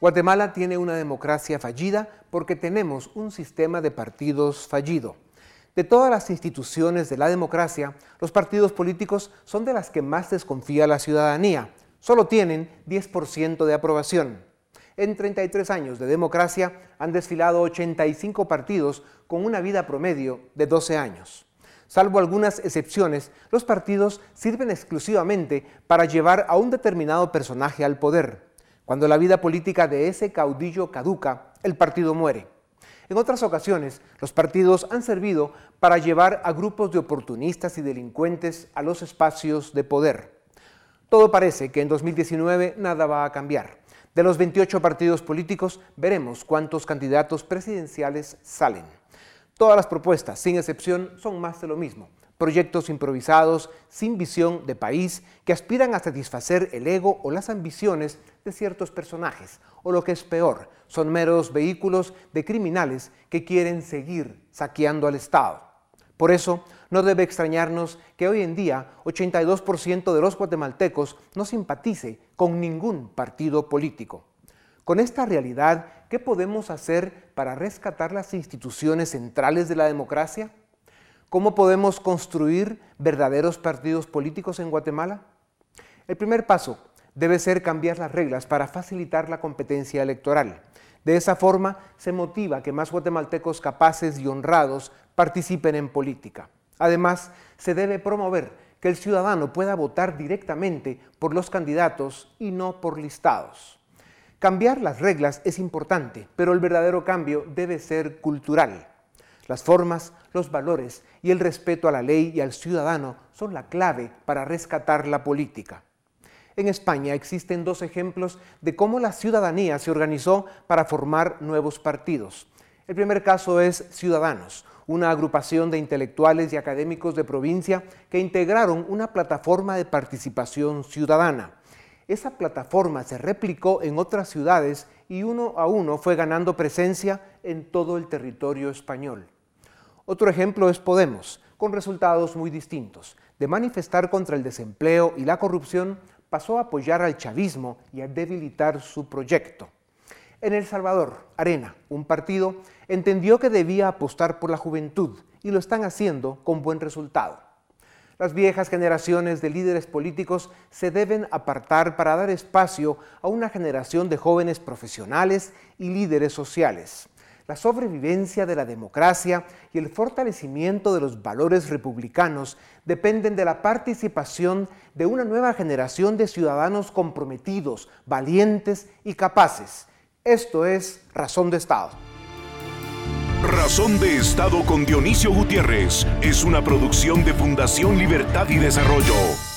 Guatemala tiene una democracia fallida porque tenemos un sistema de partidos fallido. De todas las instituciones de la democracia, los partidos políticos son de las que más desconfía la ciudadanía. Solo tienen 10% de aprobación. En 33 años de democracia han desfilado 85 partidos con una vida promedio de 12 años. Salvo algunas excepciones, los partidos sirven exclusivamente para llevar a un determinado personaje al poder. Cuando la vida política de ese caudillo caduca, el partido muere. En otras ocasiones, los partidos han servido para llevar a grupos de oportunistas y delincuentes a los espacios de poder. Todo parece que en 2019 nada va a cambiar. De los 28 partidos políticos, veremos cuántos candidatos presidenciales salen. Todas las propuestas, sin excepción, son más de lo mismo proyectos improvisados, sin visión de país, que aspiran a satisfacer el ego o las ambiciones de ciertos personajes, o lo que es peor, son meros vehículos de criminales que quieren seguir saqueando al Estado. Por eso, no debe extrañarnos que hoy en día 82% de los guatemaltecos no simpatice con ningún partido político. Con esta realidad, ¿qué podemos hacer para rescatar las instituciones centrales de la democracia? ¿Cómo podemos construir verdaderos partidos políticos en Guatemala? El primer paso debe ser cambiar las reglas para facilitar la competencia electoral. De esa forma se motiva que más guatemaltecos capaces y honrados participen en política. Además, se debe promover que el ciudadano pueda votar directamente por los candidatos y no por listados. Cambiar las reglas es importante, pero el verdadero cambio debe ser cultural. Las formas, los valores y el respeto a la ley y al ciudadano son la clave para rescatar la política. En España existen dos ejemplos de cómo la ciudadanía se organizó para formar nuevos partidos. El primer caso es Ciudadanos, una agrupación de intelectuales y académicos de provincia que integraron una plataforma de participación ciudadana. Esa plataforma se replicó en otras ciudades y uno a uno fue ganando presencia en todo el territorio español. Otro ejemplo es Podemos, con resultados muy distintos. De manifestar contra el desempleo y la corrupción, pasó a apoyar al chavismo y a debilitar su proyecto. En El Salvador, Arena, un partido, entendió que debía apostar por la juventud y lo están haciendo con buen resultado. Las viejas generaciones de líderes políticos se deben apartar para dar espacio a una generación de jóvenes profesionales y líderes sociales la sobrevivencia de la democracia y el fortalecimiento de los valores republicanos dependen de la participación de una nueva generación de ciudadanos comprometidos, valientes y capaces. Esto es Razón de Estado. Razón de Estado con Dionisio Gutiérrez es una producción de Fundación Libertad y Desarrollo.